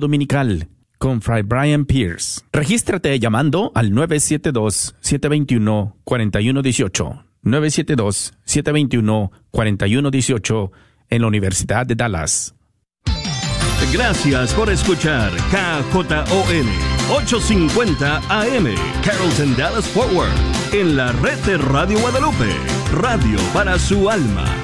Dominical con Fray Brian Pierce. Regístrate llamando al 972-721-4118. 972-721-4118 en la Universidad de Dallas. Gracias por escuchar KJON 850 AM Carrollton Dallas Forward en la red de Radio Guadalupe, radio para su alma.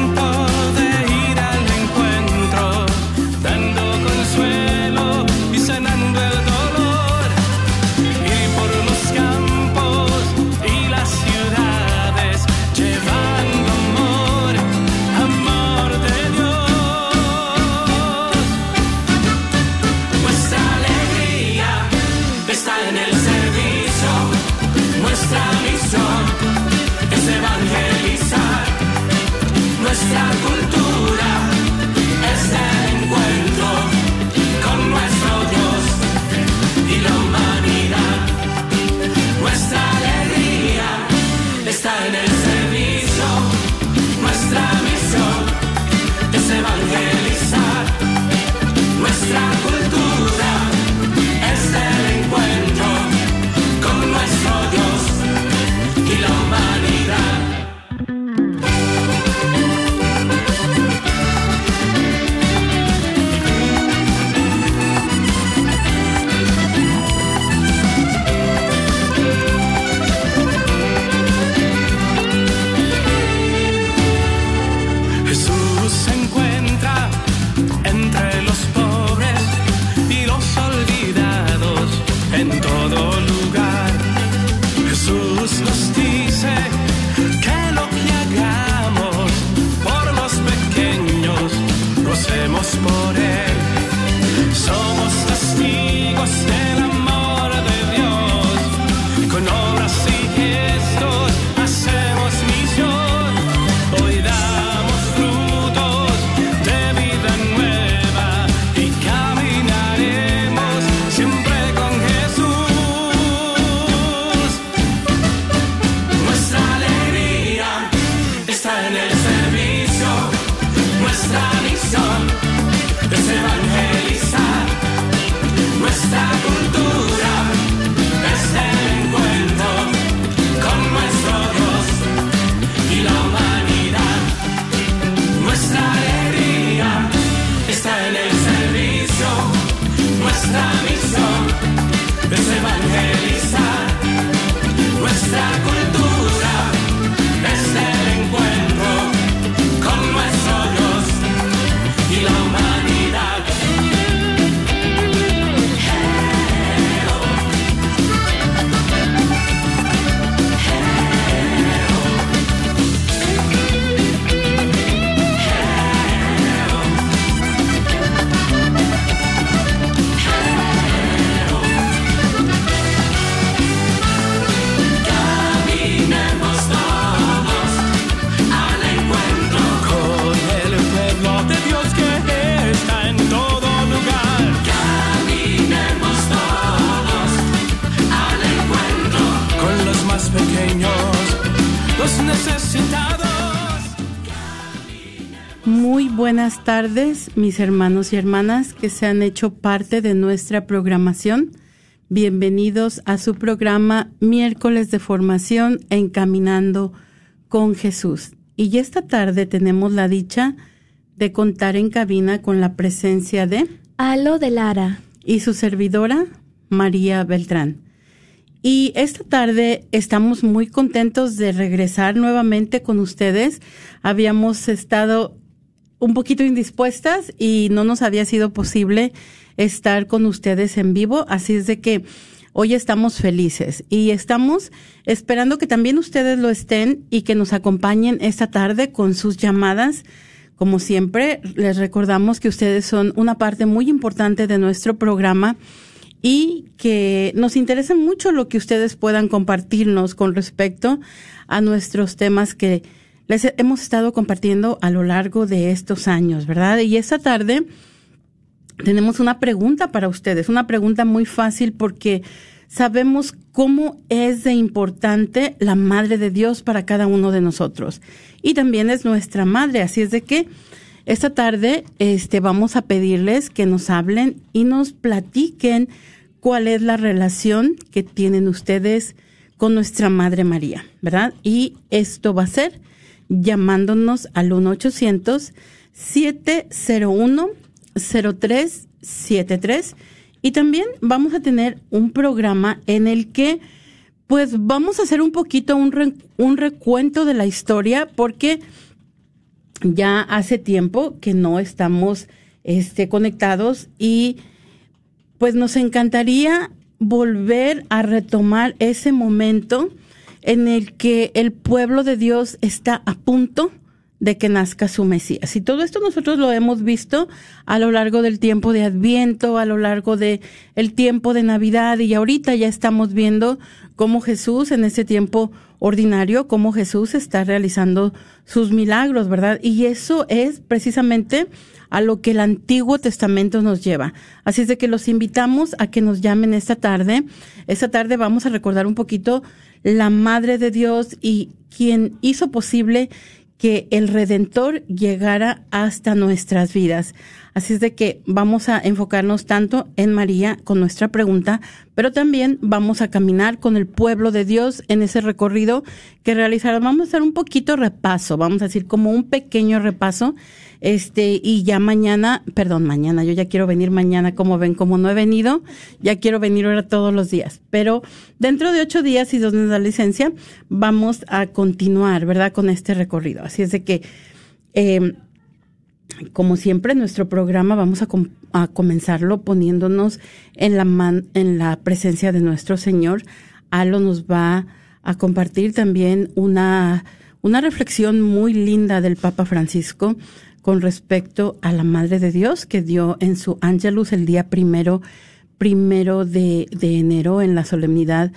tardes, mis hermanos y hermanas que se han hecho parte de nuestra programación. Bienvenidos a su programa Miércoles de Formación Encaminando con Jesús. Y esta tarde tenemos la dicha de contar en cabina con la presencia de Alo de Lara. y su servidora María Beltrán. Y esta tarde estamos muy contentos de regresar nuevamente con ustedes. Habíamos estado un poquito indispuestas y no nos había sido posible estar con ustedes en vivo, así es de que hoy estamos felices y estamos esperando que también ustedes lo estén y que nos acompañen esta tarde con sus llamadas. Como siempre, les recordamos que ustedes son una parte muy importante de nuestro programa y que nos interesa mucho lo que ustedes puedan compartirnos con respecto a nuestros temas que hemos estado compartiendo a lo largo de estos años, ¿verdad? Y esta tarde tenemos una pregunta para ustedes, una pregunta muy fácil porque sabemos cómo es de importante la Madre de Dios para cada uno de nosotros. Y también es nuestra Madre, así es de que esta tarde este, vamos a pedirles que nos hablen y nos platiquen cuál es la relación que tienen ustedes con nuestra Madre María, ¿verdad? Y esto va a ser llamándonos al 1-800-701-0373 y también vamos a tener un programa en el que pues vamos a hacer un poquito un, un recuento de la historia porque ya hace tiempo que no estamos este, conectados y pues nos encantaría volver a retomar ese momento en el que el pueblo de Dios está a punto de que nazca su Mesías. Y todo esto nosotros lo hemos visto a lo largo del tiempo de Adviento, a lo largo de el tiempo de Navidad y ahorita ya estamos viendo cómo Jesús en ese tiempo ordinario, cómo Jesús está realizando sus milagros, ¿verdad? Y eso es precisamente a lo que el Antiguo Testamento nos lleva. Así es de que los invitamos a que nos llamen esta tarde. Esta tarde vamos a recordar un poquito la Madre de Dios y quien hizo posible que el Redentor llegara hasta nuestras vidas. Así es de que vamos a enfocarnos tanto en María con nuestra pregunta, pero también vamos a caminar con el pueblo de Dios en ese recorrido que realizará. Vamos a hacer un poquito repaso, vamos a decir como un pequeño repaso este, y ya mañana, perdón, mañana, yo ya quiero venir mañana, como ven, como no he venido, ya quiero venir ahora todos los días. Pero dentro de ocho días y dos meses de licencia, vamos a continuar, ¿verdad? Con este recorrido. Así es de que, eh, como siempre, nuestro programa vamos a, a comenzarlo poniéndonos en la, man, en la presencia de nuestro Señor. Alo nos va a compartir también una, una reflexión muy linda del Papa Francisco con respecto a la Madre de Dios que dio en su Angelus el día primero, primero de, enero en la solemnidad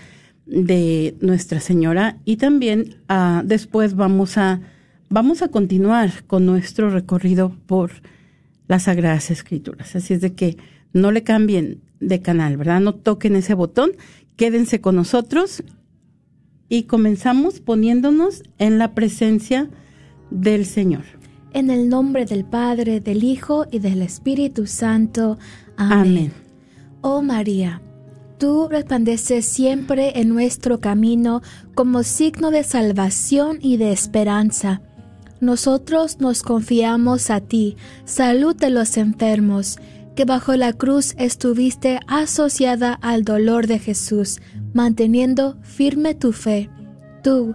de Nuestra Señora y también uh, después vamos a vamos a continuar con nuestro recorrido por las Sagradas Escrituras. Así es de que no le cambien de canal, ¿verdad? No toquen ese botón, quédense con nosotros y comenzamos poniéndonos en la presencia del Señor. En el nombre del Padre, del Hijo y del Espíritu Santo. Amén. Amén. Oh María, tú resplandeces siempre en nuestro camino como signo de salvación y de esperanza. Nosotros nos confiamos a ti, salud de los enfermos, que bajo la cruz estuviste asociada al dolor de Jesús, manteniendo firme tu fe. Tú,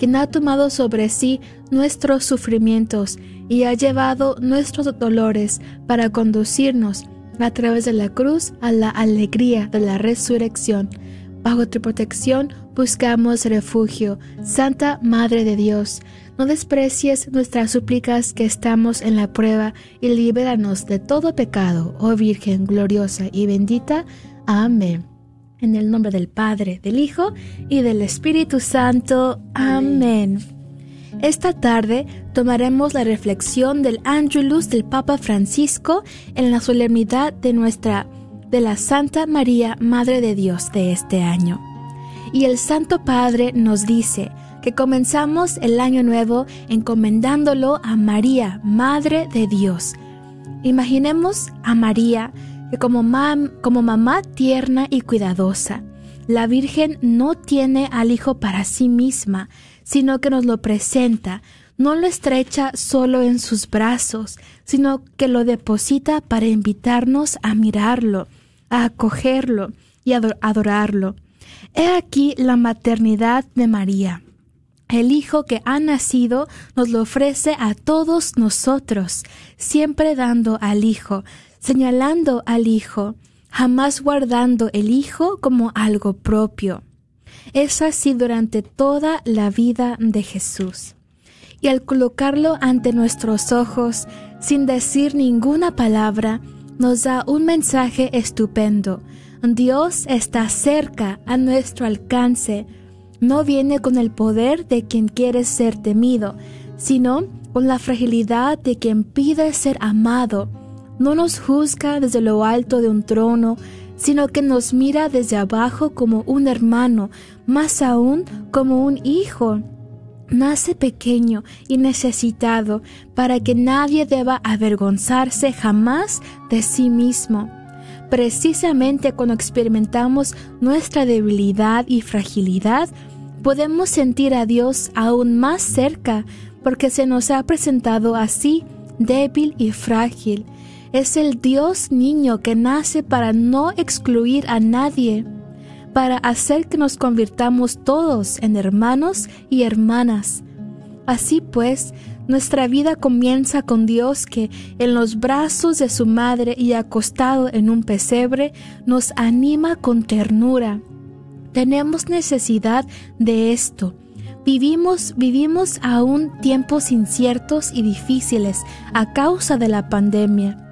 quien ha tomado sobre sí nuestros sufrimientos y ha llevado nuestros dolores para conducirnos a través de la cruz a la alegría de la resurrección. Bajo tu protección buscamos refugio, Santa Madre de Dios. No desprecies nuestras súplicas que estamos en la prueba y libéranos de todo pecado, oh Virgen gloriosa y bendita. Amén. En el nombre del Padre, del Hijo y del Espíritu Santo. Amén. Esta tarde tomaremos la reflexión del Angelus del Papa Francisco en la solemnidad de nuestra de la Santa María Madre de Dios de este año. Y el Santo Padre nos dice que comenzamos el año nuevo encomendándolo a María, Madre de Dios. Imaginemos a María que como, como mamá tierna y cuidadosa, la Virgen no tiene al Hijo para sí misma, sino que nos lo presenta, no lo estrecha solo en sus brazos, sino que lo deposita para invitarnos a mirarlo, a acogerlo y adorarlo. He aquí la maternidad de María. El Hijo que ha nacido nos lo ofrece a todos nosotros, siempre dando al Hijo, señalando al Hijo, jamás guardando el Hijo como algo propio. Es así durante toda la vida de Jesús. Y al colocarlo ante nuestros ojos, sin decir ninguna palabra, nos da un mensaje estupendo. Dios está cerca, a nuestro alcance. No viene con el poder de quien quiere ser temido, sino con la fragilidad de quien pide ser amado. No nos juzga desde lo alto de un trono, sino que nos mira desde abajo como un hermano, más aún como un hijo. Nace pequeño y necesitado para que nadie deba avergonzarse jamás de sí mismo. Precisamente cuando experimentamos nuestra debilidad y fragilidad, podemos sentir a Dios aún más cerca porque se nos ha presentado así, débil y frágil es el Dios niño que nace para no excluir a nadie, para hacer que nos convirtamos todos en hermanos y hermanas. Así pues, nuestra vida comienza con Dios que en los brazos de su madre y acostado en un pesebre nos anima con ternura. Tenemos necesidad de esto. Vivimos, vivimos aún tiempos inciertos y difíciles a causa de la pandemia.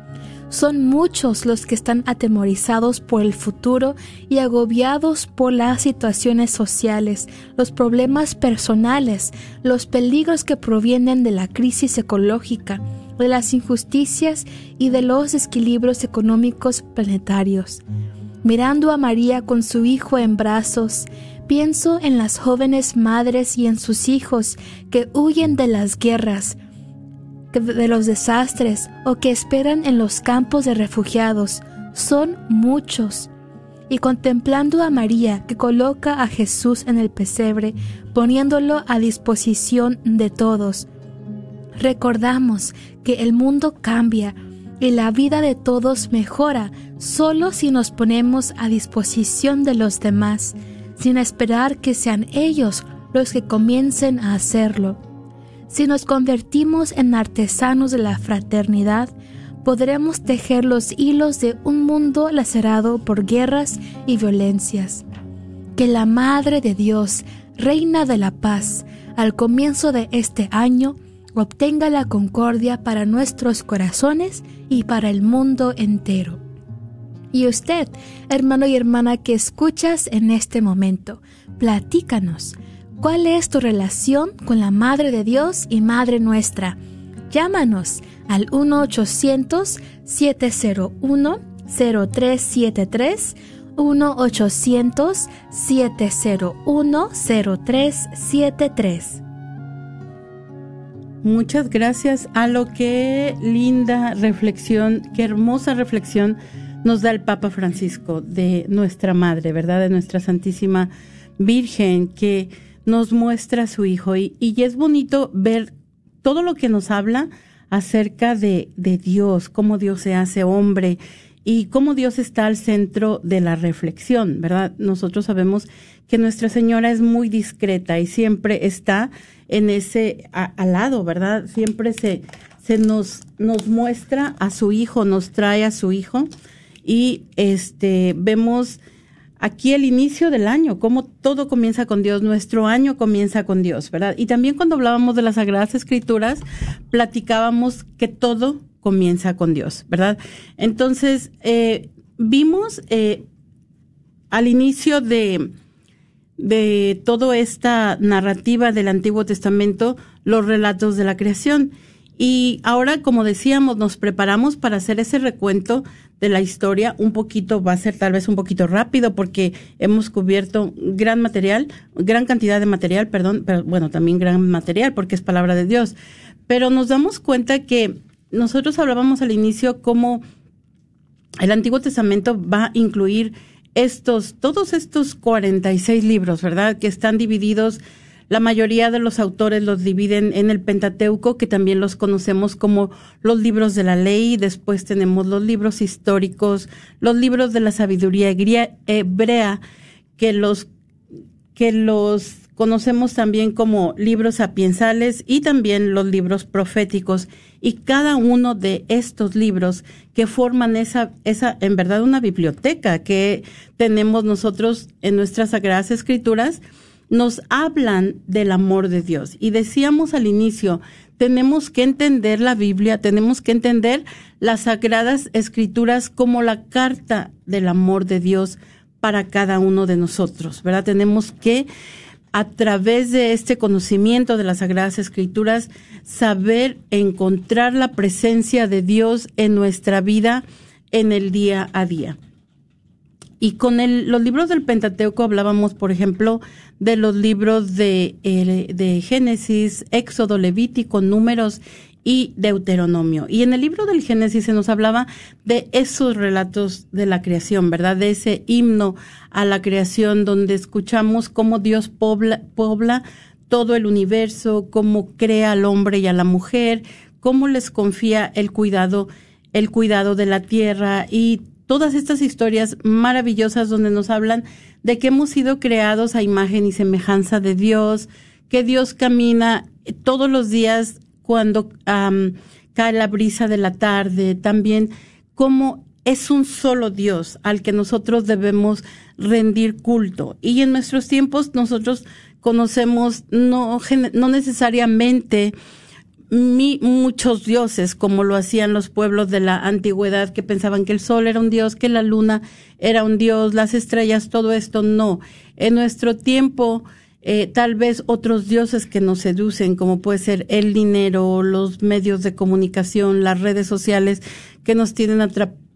Son muchos los que están atemorizados por el futuro y agobiados por las situaciones sociales, los problemas personales, los peligros que provienen de la crisis ecológica, de las injusticias y de los desequilibrios económicos planetarios. Mirando a María con su hijo en brazos, pienso en las jóvenes madres y en sus hijos que huyen de las guerras, de los desastres o que esperan en los campos de refugiados. Son muchos. Y contemplando a María que coloca a Jesús en el pesebre, poniéndolo a disposición de todos, recordamos que el mundo cambia y la vida de todos mejora solo si nos ponemos a disposición de los demás, sin esperar que sean ellos los que comiencen a hacerlo. Si nos convertimos en artesanos de la fraternidad, podremos tejer los hilos de un mundo lacerado por guerras y violencias. Que la Madre de Dios, Reina de la Paz, al comienzo de este año, obtenga la concordia para nuestros corazones y para el mundo entero. Y usted, hermano y hermana que escuchas en este momento, platícanos. ¿Cuál es tu relación con la Madre de Dios y Madre nuestra? Llámanos al 1-800-701-0373, 1-800-701-0373. Muchas gracias a lo que linda reflexión, qué hermosa reflexión nos da el Papa Francisco de nuestra Madre, ¿verdad? De nuestra Santísima Virgen, que nos muestra a su Hijo. Y, y es bonito ver todo lo que nos habla acerca de, de Dios, cómo Dios se hace hombre y cómo Dios está al centro de la reflexión, ¿verdad? Nosotros sabemos que Nuestra Señora es muy discreta y siempre está en ese al lado, ¿verdad? Siempre se, se nos, nos muestra a su hijo, nos trae a su hijo y este vemos aquí el inicio del año, cómo todo comienza con Dios, nuestro año comienza con Dios, ¿verdad? Y también cuando hablábamos de las Sagradas Escrituras, platicábamos que todo comienza con Dios, ¿verdad? Entonces, eh, vimos eh, al inicio de, de toda esta narrativa del Antiguo Testamento los relatos de la creación. Y ahora, como decíamos, nos preparamos para hacer ese recuento de la historia. Un poquito, va a ser tal vez un poquito rápido porque hemos cubierto gran material, gran cantidad de material, perdón, pero bueno, también gran material porque es palabra de Dios. Pero nos damos cuenta que nosotros hablábamos al inicio cómo el Antiguo Testamento va a incluir estos, todos estos 46 libros, ¿verdad? Que están divididos La mayoría de los autores los dividen en el Pentateuco, que también los conocemos como los libros de la ley, después tenemos los libros históricos, los libros de la sabiduría hebrea, que los que los conocemos también como libros sapiensales y también los libros proféticos. Y cada uno de estos libros que forman esa, esa, en verdad, una biblioteca que tenemos nosotros en nuestras Sagradas Escrituras, nos hablan del amor de Dios. Y decíamos al inicio, tenemos que entender la Biblia, tenemos que entender las Sagradas Escrituras como la carta del amor de Dios para cada uno de nosotros, ¿verdad? Tenemos que a través de este conocimiento de las Sagradas Escrituras, saber encontrar la presencia de Dios en nuestra vida en el día a día. Y con los libros del Pentateuco hablábamos, por ejemplo, de los libros de, eh, de Génesis, Éxodo, Levítico, Números y Deuteronomio. Y en el libro del Génesis se nos hablaba de esos relatos de la creación, ¿verdad? De ese himno a la creación donde escuchamos cómo Dios pobla, pobla todo el universo, cómo crea al hombre y a la mujer, cómo les confía el cuidado, el cuidado de la tierra y todas estas historias maravillosas donde nos hablan de que hemos sido creados a imagen y semejanza de Dios, que Dios camina todos los días cuando cae la brisa de la tarde, también cómo es un solo Dios al que nosotros debemos rendir culto. Y en nuestros tiempos nosotros conocemos no, no necesariamente muchos dioses como lo hacían los pueblos de la antigüedad que pensaban que el sol era un dios, que la luna era un dios, las estrellas, todo esto no. En nuestro tiempo eh, tal vez otros dioses que nos seducen, como puede ser el dinero, los medios de comunicación, las redes sociales, que nos tienen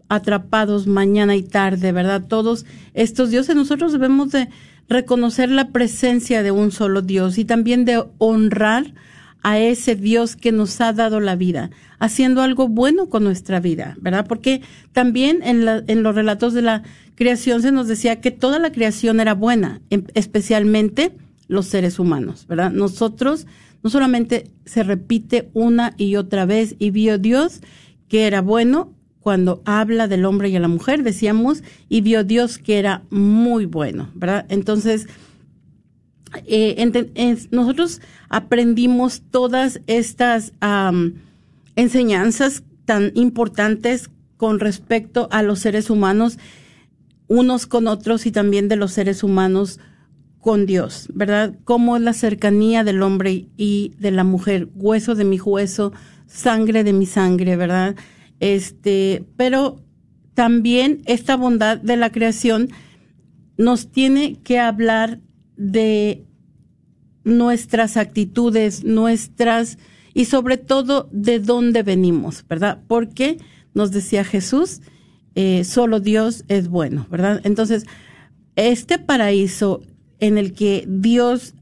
atrapados mañana y tarde, ¿verdad? Todos estos dioses, nosotros debemos de reconocer la presencia de un solo Dios y también de honrar a ese Dios que nos ha dado la vida, haciendo algo bueno con nuestra vida, ¿verdad? Porque también en, en los relatos de la creación se nos decía que toda la creación era buena, em, especialmente los seres humanos, ¿verdad? Nosotros no solamente se repite una y otra vez y vio Dios que era bueno cuando habla del hombre y a la mujer, decíamos, y vio Dios que era muy bueno, ¿verdad? Entonces, eh, nosotros aprendimos todas estas enseñanzas tan importantes con respecto a los seres humanos, unos con otros y también de los seres humanos con Dios, ¿verdad? Cómo es la cercanía del hombre y de la mujer, hueso de mi hueso, sangre de mi sangre, ¿verdad? Este, pero también esta bondad de la creación nos tiene que hablar de nuestras actitudes, nuestras y sobre todo de dónde venimos, ¿verdad? Porque nos decía Jesús, eh, solo Dios es bueno, ¿verdad? Entonces, este paraíso en el que Dios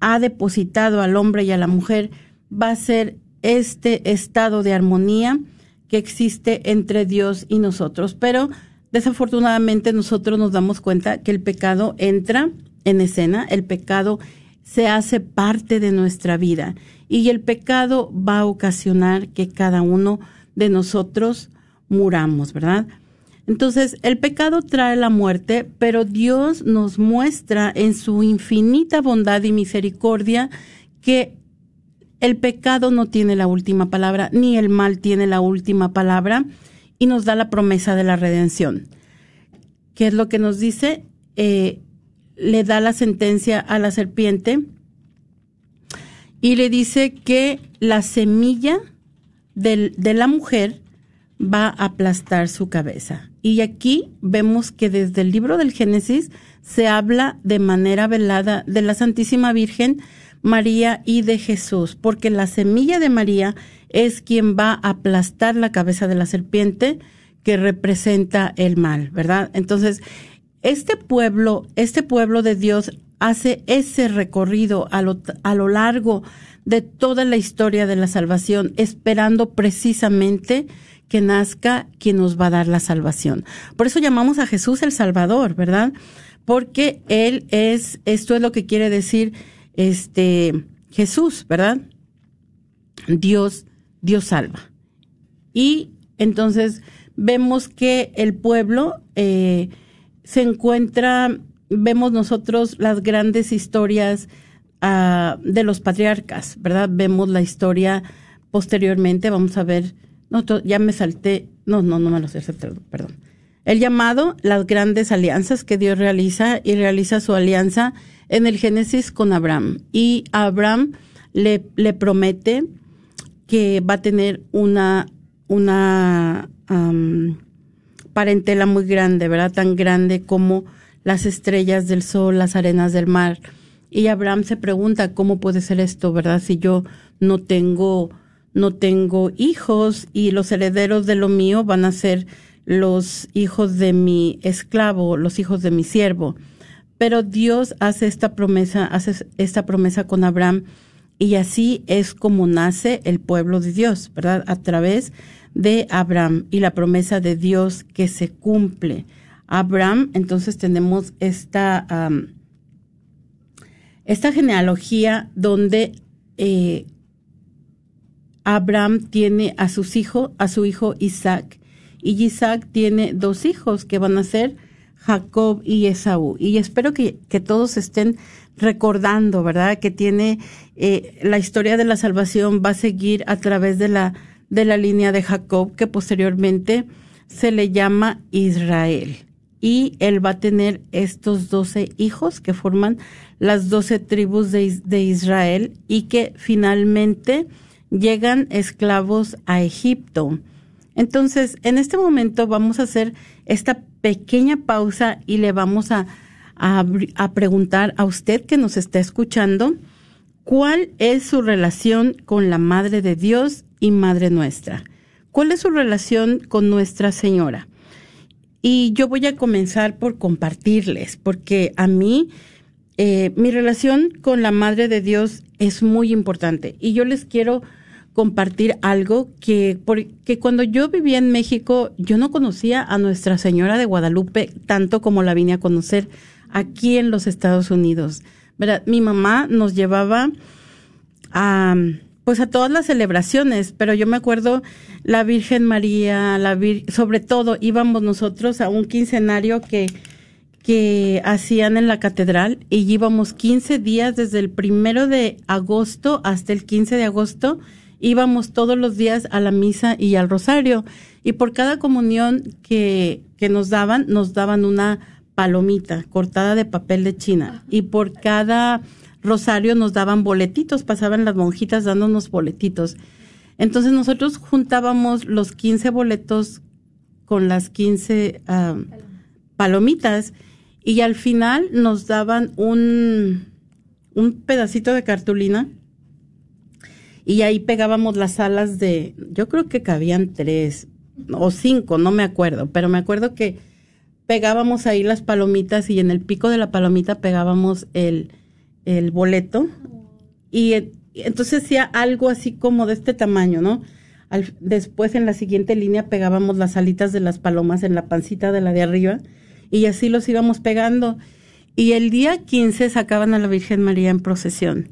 ha depositado al hombre y a la mujer va a ser este estado de armonía que existe entre Dios y nosotros. Pero desafortunadamente nosotros nos damos cuenta que el pecado entra en escena, el pecado se hace parte de nuestra vida y el pecado va a ocasionar que cada uno de nosotros muramos, ¿verdad? Entonces, el pecado trae la muerte, pero Dios nos muestra en su infinita bondad y misericordia que el pecado no tiene la última palabra, ni el mal tiene la última palabra, y nos da la promesa de la redención. ¿Qué es lo que nos dice? Eh, le da la sentencia a la serpiente y le dice que la semilla de la mujer va a aplastar su cabeza. Y aquí vemos que desde el libro del Génesis se habla de manera velada de la Santísima Virgen María y de Jesús, porque la semilla de María es quien va a aplastar la cabeza de la serpiente que representa el mal, ¿verdad? Entonces, este pueblo, este pueblo de Dios hace ese recorrido a lo, a lo largo de toda la historia de la salvación, esperando precisamente que nazca quien nos va a dar la salvación. Por eso llamamos a Jesús el Salvador, ¿verdad? Porque Él es, esto es lo que quiere decir, este Jesús, ¿verdad? Dios, Dios salva. Y entonces vemos que el pueblo eh, se encuentra, vemos nosotros las grandes historias ah, de los patriarcas, ¿verdad? Vemos la historia posteriormente, vamos a ver, no, ya me salté, no, no, no me lo sé, perdón. El llamado, las grandes alianzas que Dios realiza y realiza su alianza en el Génesis con Abraham. Y Abraham le, le promete que va a tener una, una parentela muy grande, ¿verdad? Tan grande como las estrellas del sol, las arenas del mar. Y Abraham se pregunta, ¿cómo puede ser esto, verdad? Si yo no tengo, no tengo hijos y los herederos de lo mío van a ser los hijos de mi esclavo, los hijos de mi siervo. Pero Dios hace esta promesa, hace esta promesa con Abraham y así es como nace el pueblo de Dios, ¿verdad? A través de Abraham y la promesa de Dios que se cumple. Abraham, entonces tenemos esta, esta genealogía donde eh, Abraham tiene a sus hijos, a su hijo Isaac, y Isaac tiene dos hijos que van a ser Jacob y Esaú. Y espero que, que todos estén recordando, ¿verdad? Que tiene eh, la historia de la salvación va a seguir a través de la de la línea de Jacob, que posteriormente se le llama Israel. Y él va a tener estos doce hijos que forman las doce tribus de, de Israel y que finalmente llegan esclavos a Egipto. Entonces, en este momento vamos a hacer esta pequeña pausa y le vamos a, a, a, preguntar a usted que nos está escuchando cuál es su relación con la Madre de Dios y Madre nuestra. ¿Cuál es su relación con Nuestra Señora? Y yo voy a comenzar por compartirles, porque a mí eh, mi relación con la Madre de Dios es muy importante. Y yo les quiero compartir algo que, porque cuando yo vivía en México, yo no conocía a Nuestra Señora de Guadalupe tanto como la vine a conocer aquí en los Estados Unidos. ¿Verdad? Mi mamá nos llevaba a pues a todas las celebraciones, pero yo me acuerdo la Virgen María, la sobre todo íbamos nosotros a un quincenario que, que hacían en la catedral y íbamos 15 días desde el primero de agosto hasta el 15 de agosto, íbamos todos los días a la misa y al rosario. Y por cada comunión que, que nos daban, nos daban una palomita cortada de papel de china. Y por cada Rosario nos daban boletitos, pasaban las monjitas dándonos boletitos. Entonces nosotros juntábamos los 15 boletos con las 15 ah, palomitas y al final nos daban un, un pedacito de cartulina y ahí pegábamos las alas de, yo creo que cabían tres o cinco, no me acuerdo, pero me acuerdo que pegábamos ahí las palomitas y en el pico de la palomita pegábamos el, el boleto y entonces hacía algo así como de este tamaño, ¿no? después en la siguiente línea pegábamos las alitas de las palomas en la pancita de la de arriba y así los íbamos pegando. Y el día 15 sacaban a la Virgen María en procesión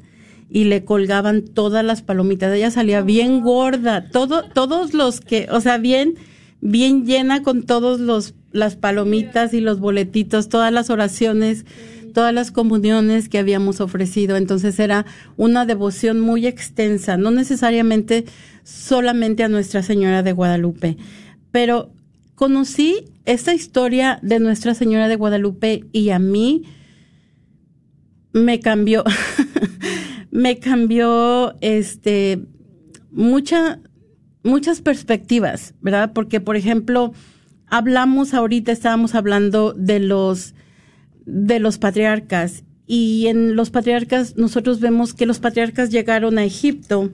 y le colgaban todas las palomitas. Ella salía bien gorda, todo, todos los que, o sea, bien, bien llena con todos los, las palomitas y los boletitos, todas las oraciones todas las comuniones que habíamos ofrecido. Entonces era una devoción muy extensa, no necesariamente solamente a Nuestra Señora de Guadalupe, pero conocí esta historia de Nuestra Señora de Guadalupe y a mí me cambió, me cambió este mucha, muchas perspectivas, ¿verdad? Porque, por ejemplo, hablamos ahorita, estábamos hablando de los de los patriarcas. Y en los patriarcas nosotros vemos que los patriarcas llegaron a Egipto,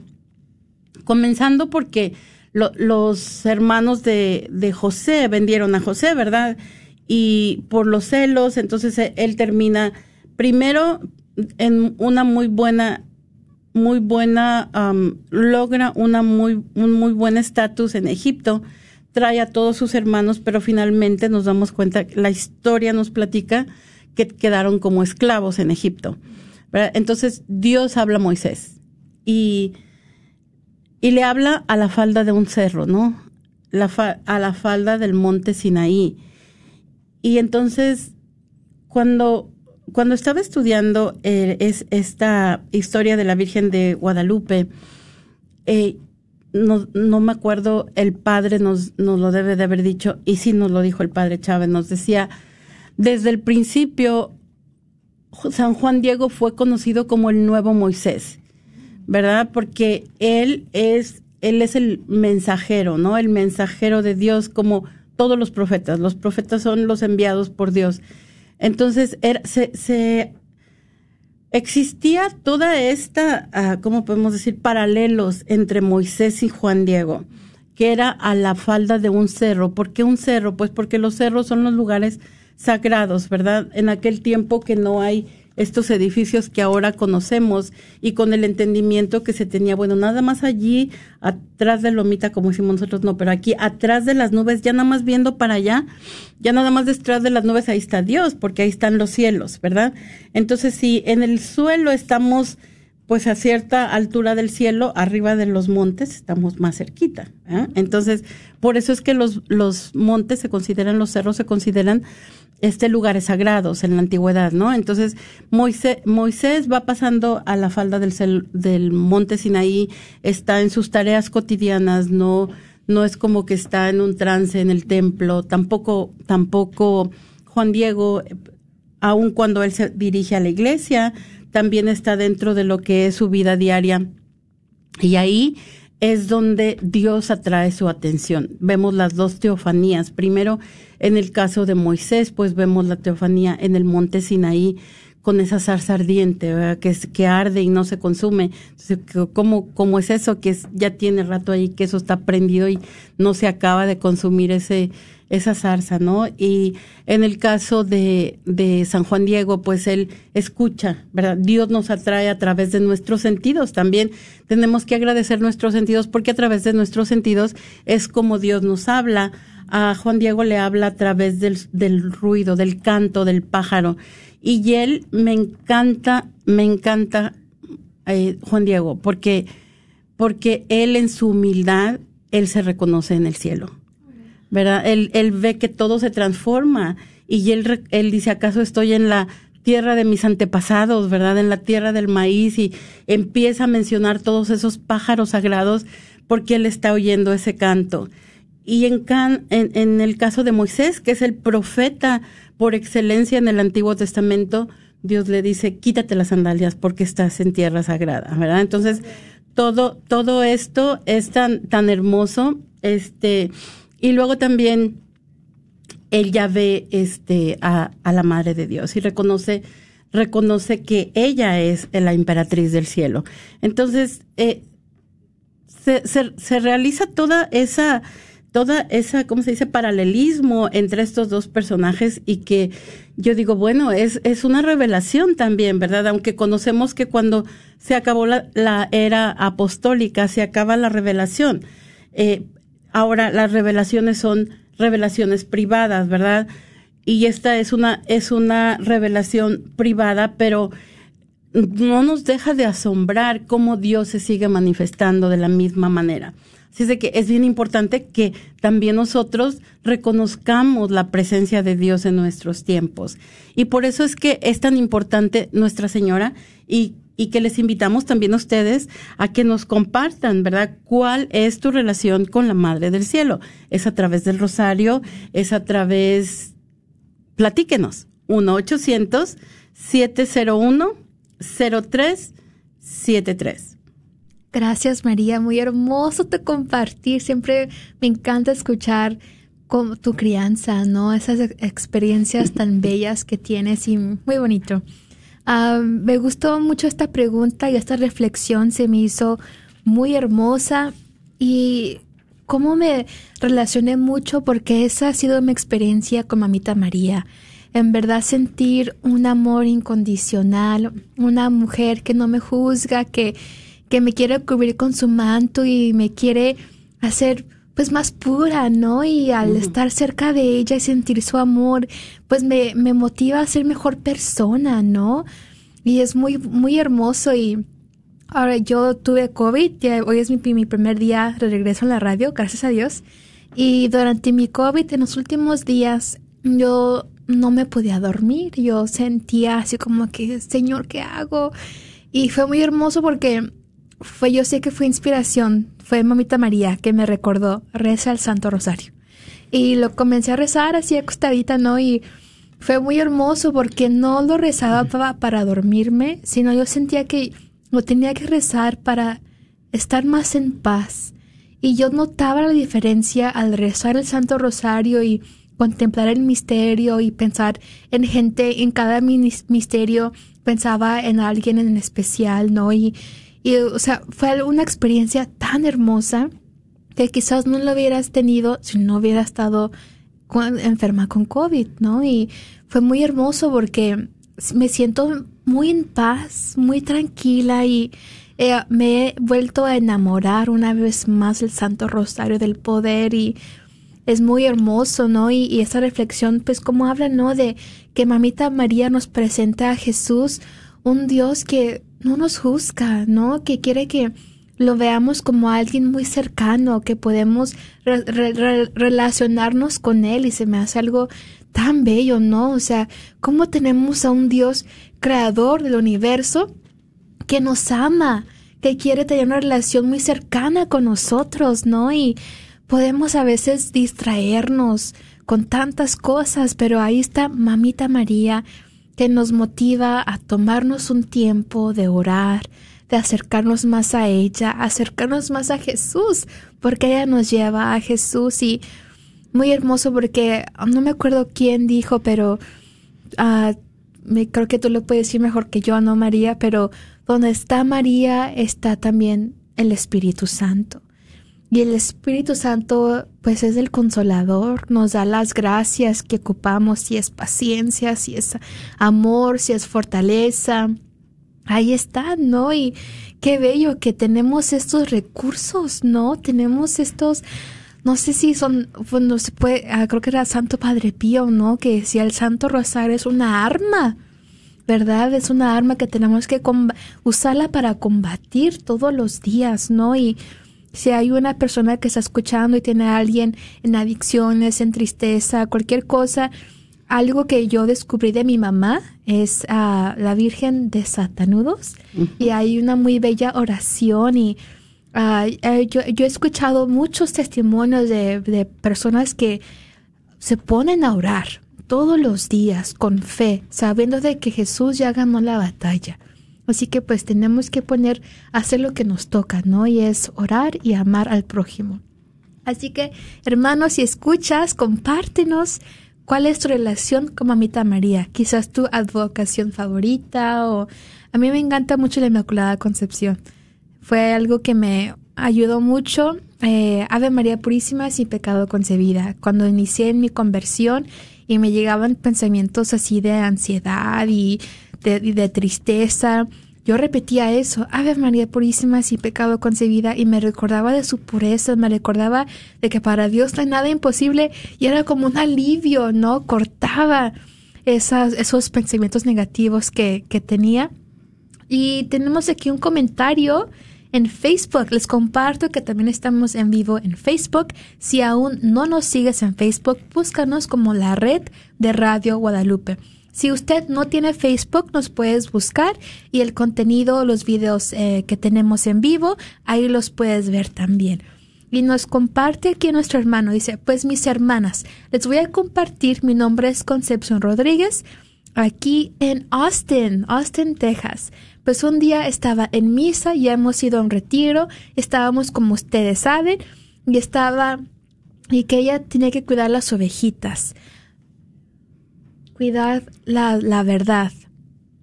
comenzando porque los hermanos de, de José vendieron a José, ¿verdad? Y por los celos, entonces e, él termina primero en una muy buena muy buena, logra una muy, un muy buen estatus en Egipto, trae a todos sus hermanos, pero finalmente nos damos cuenta, la historia nos platica que quedaron como esclavos en Egipto. Entonces Dios habla a Moisés y, y le habla a la falda de un cerro, ¿no? A la falda del monte Sinaí. Y entonces, cuando, cuando estaba estudiando eh, es, esta historia de la Virgen de Guadalupe, eh, no, no, me acuerdo, el padre nos, nos lo debe de haber dicho, y sí nos lo dijo el padre Chávez, nos decía, desde el principio San Juan Diego fue conocido como el nuevo Moisés, ¿verdad? Porque él es, él es el mensajero, ¿no? El mensajero de Dios como todos los profetas. Los profetas son los enviados por Dios. Entonces, era, se, existía toda esta, ah, ¿cómo podemos decir?, paralelos entre Moisés y Juan Diego, que era a la falda de un cerro. ¿Por qué un cerro? Pues porque los cerros son los lugares sagrados, ¿verdad? En aquel tiempo que no hay estos edificios que ahora conocemos y con el entendimiento que se tenía, bueno, nada más allí, atrás de Lomita, como decimos nosotros, no, pero aquí, atrás de las nubes, ya nada más viendo para allá, ya nada más detrás de las nubes, ahí está Dios, porque ahí están los cielos, ¿verdad? Entonces, si en el suelo estamos pues a cierta altura del cielo, arriba de los montes, estamos más cerquita. ¿eh? Entonces, por eso es que los, los montes se consideran, los cerros se consideran este lugares sagrados en la antigüedad, ¿no? Entonces, Moisés, Moisés va pasando a la falda del, del monte Sinaí, está en sus tareas cotidianas, no, no es como que está en un trance en el templo, tampoco, tampoco Juan Diego, aun cuando él se dirige a la iglesia, también está dentro de lo que es su vida diaria. Y ahí es donde Dios atrae su atención. Vemos las dos teofanías. Primero, en el caso de Moisés, pues vemos la teofanía en el monte Sinaí con esa zarza ardiente, que, arde y no se consume. ¿cómo, ¿Cómo es eso? Que ya tiene rato ahí, que eso está prendido y no se acaba de consumir ese, esa zarza, ¿no? Y en el caso de, de San Juan Diego, pues él escucha, ¿verdad? Dios nos atrae a través de nuestros sentidos. También tenemos que agradecer nuestros sentidos porque a través de nuestros sentidos es como Dios nos habla. A Juan Diego le habla a través del, del ruido, del canto, del pájaro. Y él me encanta, me encanta eh, Juan Diego, porque, porque él en su humildad, él se reconoce en el cielo ¿verdad? Él, él ve que todo se transforma y él, él dice, ¿acaso estoy en la tierra de mis antepasados, ¿verdad? En la tierra del maíz y empieza a mencionar todos esos pájaros sagrados porque él está oyendo ese canto. Y en, en, en, el caso de Moisés, que es el profeta por excelencia en el Antiguo Testamento, Dios le dice, quítate las sandalias porque estás en tierra sagrada, ¿verdad? Entonces, todo, todo esto es tan, tan hermoso, este, y luego también él ya ve este, a, la Madre de Dios y reconoce, reconoce que ella es la emperatriz del cielo. Entonces, eh, se, se, realiza toda esa, toda esa, ¿cómo se dice?, paralelismo entre estos dos personajes y que yo digo, bueno, es, es una revelación también, ¿verdad? Aunque conocemos que cuando se acabó la, la era apostólica, se acaba la revelación. Eh, Ahora las revelaciones son revelaciones privadas, ¿verdad? Y esta es una, es una revelación privada, pero no nos deja de asombrar cómo Dios se sigue manifestando de la misma manera. Así es de que es bien importante que también nosotros reconozcamos la presencia de Dios en nuestros tiempos. Y por eso es que es tan importante Nuestra Señora y y que les invitamos también a ustedes a que nos compartan, ¿verdad? ¿Cuál es tu relación con la Madre del Cielo? ¿Es a través del rosario? ¿Es a través... Platíquenos. 1-800-701-0373. Gracias María, muy hermoso te compartir. Siempre me encanta escuchar con tu crianza, ¿no? Esas experiencias tan bellas que tienes y muy bonito. Ah, me gustó mucho esta pregunta y esta reflexión se me hizo muy hermosa y cómo me relacioné mucho porque esa ha sido mi experiencia con Mamita María. En verdad sentir un amor incondicional, una mujer que no me juzga, que, que me quiere cubrir con su manto y me quiere hacer pues más pura, ¿no? Y al estar cerca de ella y sentir su amor, pues me, me motiva a ser mejor persona, ¿no? y es muy, muy hermoso y ahora yo tuve COVID, hoy es mi, mi primer día de regreso en la radio, gracias a Dios. Y durante mi COVID, en los últimos días, yo no me podía dormir. Yo sentía así como que, Señor, ¿qué hago? Y fue muy hermoso porque fue, yo sé que fue inspiración. Fue Mamita María que me recordó, reza el Santo Rosario. Y lo comencé a rezar así acostadita, ¿no? Y fue muy hermoso porque no lo rezaba para, para dormirme, sino yo sentía que lo tenía que rezar para estar más en paz y yo notaba la diferencia al rezar el Santo Rosario y contemplar el misterio y pensar en gente, en cada misterio pensaba en alguien en especial, ¿no? Y, y, o sea, fue una experiencia tan hermosa que quizás no lo hubieras tenido si no hubieras estado enferma con COVID, ¿no? Y fue muy hermoso porque me siento muy en paz, muy tranquila y, eh, me he vuelto a enamorar una vez más del Santo Rosario del Poder y es muy hermoso, ¿no? Y, y esa reflexión, pues como habla, ¿no? De que Mamita María nos presenta a Jesús, un Dios que no nos juzga, ¿no? Que quiere que lo veamos como alguien muy cercano, que podemos relacionarnos con Él y se me hace algo tan bello, ¿no? O sea, ¿cómo tenemos a un Dios creador del universo que nos ama, que quiere tener una relación muy cercana con nosotros, ¿no? Y podemos a veces distraernos con tantas cosas, pero ahí está Mamita María que nos motiva a tomarnos un tiempo de orar, de acercarnos más a ella, acercarnos más a Jesús, porque ella nos lleva a Jesús y muy hermoso porque no me acuerdo quién dijo, pero uh, me, creo que tú lo puedes decir mejor que yo, no María, pero donde está María está también el Espíritu Santo. Y el Espíritu Santo, pues es el consolador, nos da las gracias que ocupamos, si es paciencia, si es amor, si es fortaleza. Ahí está, ¿no? Y qué bello que tenemos estos recursos, ¿no? Tenemos estos, no sé si son, bueno, se puede, ah, creo que era Santo Padre Pío, ¿no? Que decía el Santo Rosario es una arma ¿verdad? Es una arma que tenemos que usarla para combatir todos los días, ¿no? Y si hay una persona que está escuchando y tiene a alguien en adicciones, en tristeza, cualquier cosa, algo que yo descubrí de mi mamá es a la Virgen de Satanudos y hay una muy bella oración y ah, eh, yo, yo, he escuchado muchos testimonios de, de personas que se ponen a orar, todos los días con fe, sabiendo de que Jesús ya ganó la batalla. Así que pues tenemos que poner, hacer lo que nos toca, ¿no? Y es orar y amar al prójimo. Así que, hermanos, si escuchas, compártenos cuál es tu relación con Mamita María. Quizás tu advocación favorita o... A mí me encanta mucho la Inmaculada Concepción. Fue algo que me ayudó mucho. Eh, Ave María Purísima sin pecado concebida. Cuando inicié mi conversión y me llegaban pensamientos así de ansiedad y de, tristeza. Yo repetía eso, Ave María Purísima sin pecado concebida, y me recordaba de su pureza, me recordaba de que para Dios no hay nada imposible, y era como un alivio, ¿no? Cortaba esas, esos pensamientos negativos que, que tenía. Y tenemos aquí un comentario en Facebook. Les comparto que también estamos en vivo en Facebook. Si aún no nos sigues en Facebook, búscanos como la red de Radio Guadalupe. Si usted no tiene Facebook, nos puedes buscar y el contenido, los videos eh, que tenemos en vivo, ahí los puedes ver también. Y nos comparte aquí nuestro hermano. Dice, pues mis hermanas, les voy a compartir. Mi nombre es Concepción Rodríguez, aquí en Austin, Austin, Texas. Pues un día estaba en misa, ya hemos ido a un retiro, estábamos como ustedes saben, y estaba, y que ella tenía que cuidar las ovejitas, cuidar la, la verdad,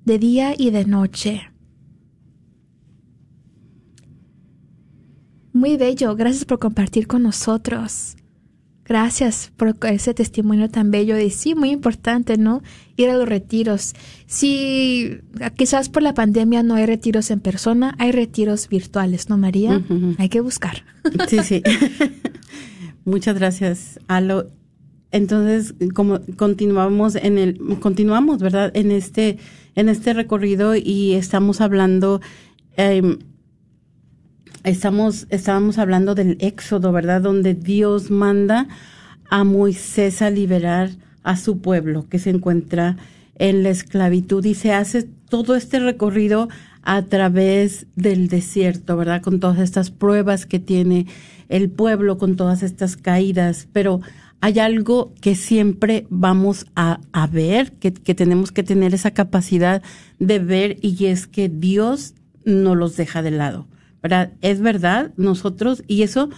de día y de noche. Muy bello, gracias por compartir con nosotros. Gracias por ese testimonio tan bello y sí, muy importante, ¿no? Ir a los retiros. Si quizás por la pandemia no hay retiros en persona, hay retiros virtuales, ¿no, María? Hay que buscar. Sí, sí. Muchas gracias, Alo. Entonces, como continuamos en el, continuamos, ¿verdad? En este, en este recorrido y estamos hablando, em, estamos, estábamos hablando del éxodo, ¿verdad? Donde Dios manda a Moisés a liberar a su pueblo que se encuentra en la esclavitud y se hace todo este recorrido a través del desierto, ¿verdad? Con todas estas pruebas que tiene el pueblo, con todas estas caídas, pero hay algo que siempre vamos a, ver, que, tenemos que tener esa capacidad de ver y es que Dios no los deja de lado. Es verdad, nosotros, y eso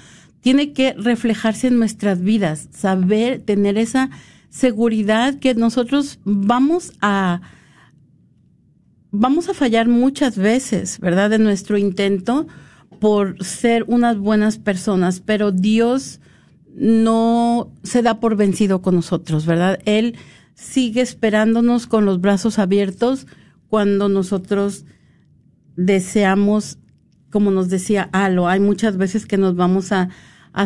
tiene que reflejarse en nuestras vidas, saber, tener esa seguridad que nosotros vamos a, vamos a fallar muchas veces, ¿verdad? De nuestro intento por ser unas buenas personas, pero Dios no se da por vencido con nosotros, ¿verdad? Él sigue esperándonos con los brazos abiertos cuando nosotros deseamos, como nos decía Alo, hay muchas veces que nos vamos a,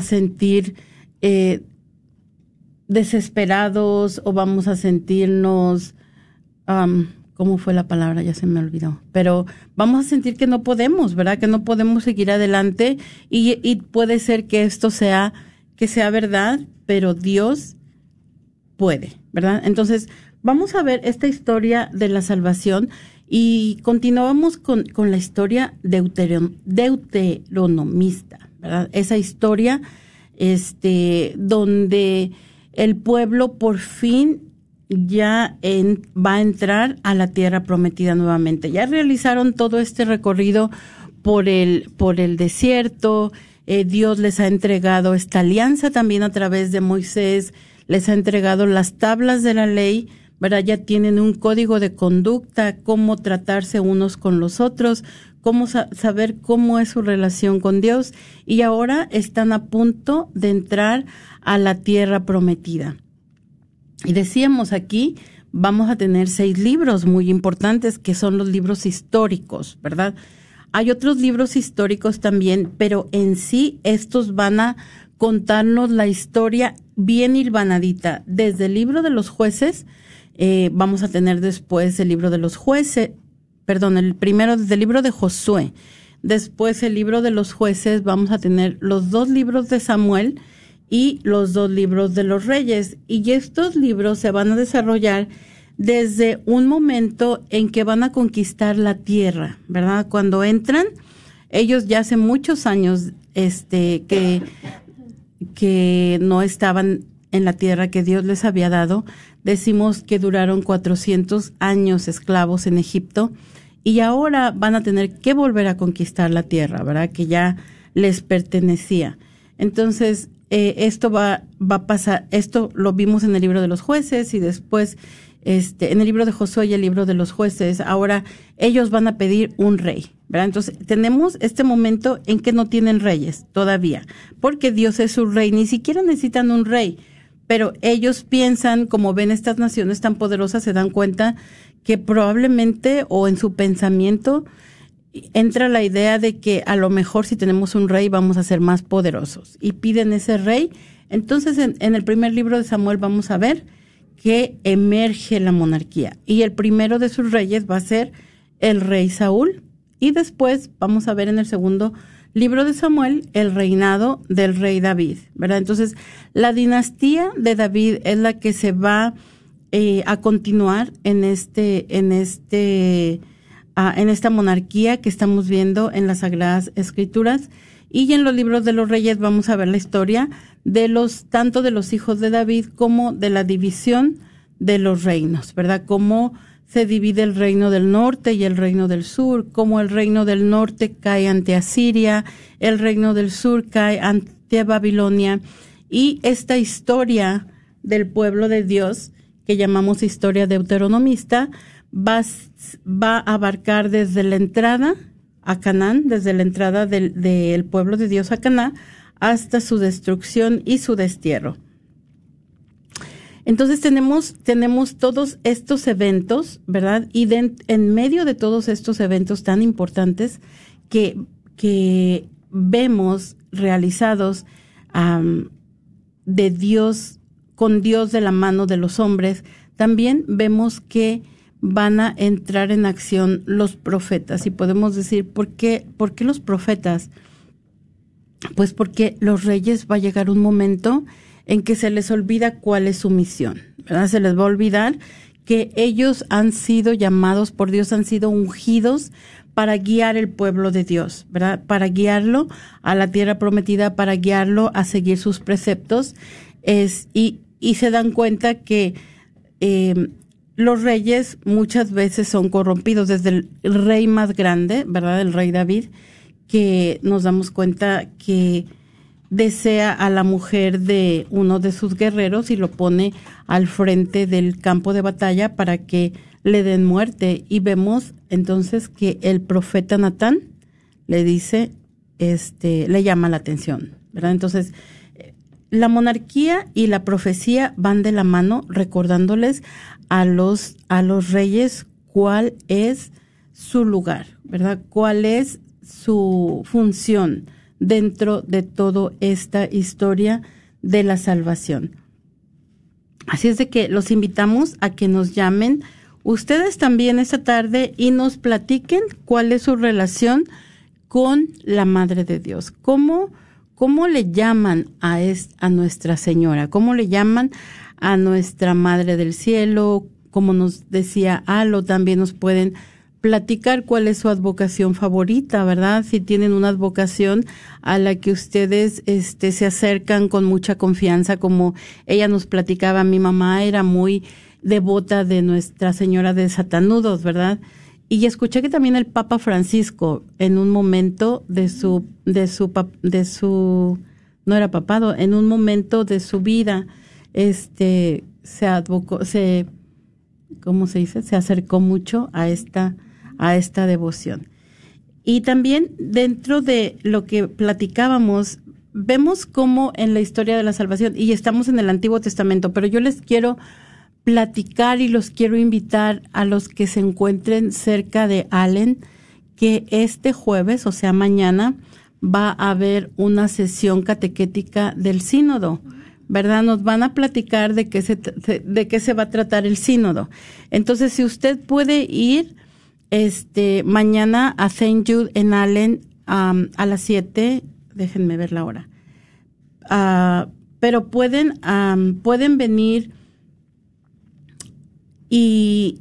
sentir eh, desesperados o vamos a sentirnos, ¿cómo fue la palabra? Ya se me olvidó. Pero vamos a sentir que no podemos, ¿verdad? Que no podemos seguir adelante y puede ser que esto sea, que sea verdad, pero Dios puede, ¿verdad? Entonces, vamos a ver esta historia de la salvación y continuamos con, con la historia deuteronomista, ¿verdad? Esa historia, este, donde el pueblo por fin ya va a entrar a la tierra prometida nuevamente. Ya realizaron todo este recorrido por el, por el desierto. Eh, Dios les ha entregado esta alianza también a través de Moisés. Les ha entregado las tablas de la ley. ¿verdad? Ya tienen un código de conducta, cómo tratarse unos con los otros, cómo saber cómo es su relación con Dios. Y ahora están a punto de entrar a la tierra prometida. Y decíamos aquí, vamos a tener seis libros muy importantes que son los libros históricos, ¿verdad? Hay otros libros históricos también, pero en sí estos van a contarnos la historia bien hilvanadita. Desde el libro de los jueces, eh, vamos a tener después el libro de los jueces, perdón, el primero desde el libro de Josué. Después el libro de los jueces, vamos a tener los dos libros de Samuel y los dos libros de los reyes. Y estos libros se van a desarrollar desde un momento en que van a conquistar la tierra, ¿verdad? Cuando entran, ellos ya hace muchos años este, que, no estaban en la tierra que Dios les había dado. Decimos que duraron 400 años esclavos en Egipto y ahora van a tener que volver a conquistar la tierra, ¿verdad? Que ya les pertenecía. Entonces, eh, esto va, va a pasar, esto lo vimos en el libro de los jueces y después este, en el libro de Josué y el libro de los jueces, ahora ellos van a pedir un rey. Entonces tenemos este momento en que no tienen reyes todavía, porque Dios es su rey, ni siquiera necesitan un rey, pero ellos piensan, como ven estas naciones tan poderosas, se dan cuenta que probablemente o en su pensamiento entra la idea de que a lo mejor si tenemos un rey vamos a ser más poderosos y piden ese rey. Entonces en, el primer libro de Samuel vamos a ver que emerge la monarquía y el primero de sus reyes va a ser el rey Saúl y después vamos a ver en el segundo libro de Samuel el reinado del rey David, ¿verdad? Entonces la dinastía de David es la que se va eh, a continuar en este, en este en esta monarquía que estamos viendo en las Sagradas Escrituras. Y en los libros de los reyes vamos a ver la historia de los, tanto de los hijos de David como de la división de los reinos, ¿verdad? Cómo se divide el reino del norte y el reino del sur, cómo el reino del norte cae ante Asiria, el reino del sur cae ante Babilonia. Y esta historia del pueblo de Dios, que llamamos historia deuteronomista, va, va a abarcar desde la entrada a Canaán, desde la entrada del, pueblo de Dios a Canaán, hasta su destrucción y su destierro. Entonces tenemos, tenemos todos estos eventos, ¿verdad? Y en medio de todos estos eventos tan importantes que, que vemos realizados de Dios con Dios de la mano de los hombres, también vemos que van a entrar en acción los profetas. Y podemos decir, ¿por qué, ¿por qué los profetas? Pues porque los reyes va a llegar un momento en que se les olvida cuál es su misión, ¿verdad? Se les va a olvidar que ellos han sido llamados por Dios, han sido ungidos para guiar el pueblo de Dios, ¿verdad? Para guiarlo a la tierra prometida, para guiarlo a seguir sus preceptos. Es, y, y se dan cuenta que eh, los reyes muchas veces son corrompidos, desde el rey más grande, ¿verdad? El rey David, que nos damos cuenta que desea a la mujer de uno de sus guerreros y lo pone al frente del campo de batalla para que le den muerte. Y vemos entonces que el profeta Natán le dice, este, le llama la atención, ¿verdad? Entonces, la monarquía y la profecía van de la mano recordándoles a los, a los reyes cuál es su lugar, ¿verdad? ¿Cuál es su función dentro de toda esta historia de la salvación? Así es de que los invitamos a que nos llamen ustedes también esta tarde y nos platiquen cuál es su relación con la Madre de Dios. ¿Cómo, cómo le llaman a, es, a Nuestra Señora? ¿Cómo le llaman a nuestra Madre del Cielo, como nos decía Alo, también nos pueden platicar cuál es su advocación favorita, ¿verdad? Si tienen una advocación a la que ustedes este, se acercan con mucha confianza, como ella nos platicaba, mi mamá era muy devota de Nuestra Señora de Satanudos, ¿verdad? Y escuché que también el Papa Francisco, en un momento de su, de su, de su, no era papado, en un momento de su vida, este se advocó, se ¿cómo se dice? se acercó mucho a esta a esta devoción. Y también dentro de lo que platicábamos, vemos cómo en la historia de la salvación, y estamos en el Antiguo Testamento, pero yo les quiero platicar y los quiero invitar a los que se encuentren cerca de Allen, que este jueves, o sea, mañana, va a haber una sesión catequética del sínodo. ¿Verdad? Nos van a platicar de qué se, de qué se va a tratar el sínodo. Entonces, si usted puede ir este mañana a St. Jude en Allen a las 7, déjenme ver la hora. Ah, pero pueden, pueden venir y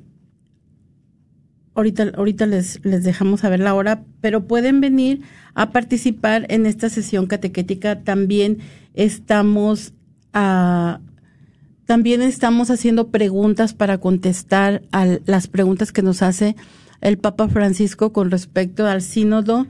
ahorita, ahorita les, les dejamos saber la hora, pero pueden venir a participar en esta sesión catequética. También estamos también estamos haciendo preguntas para contestar a las preguntas que nos hace el Papa Francisco con respecto al sínodo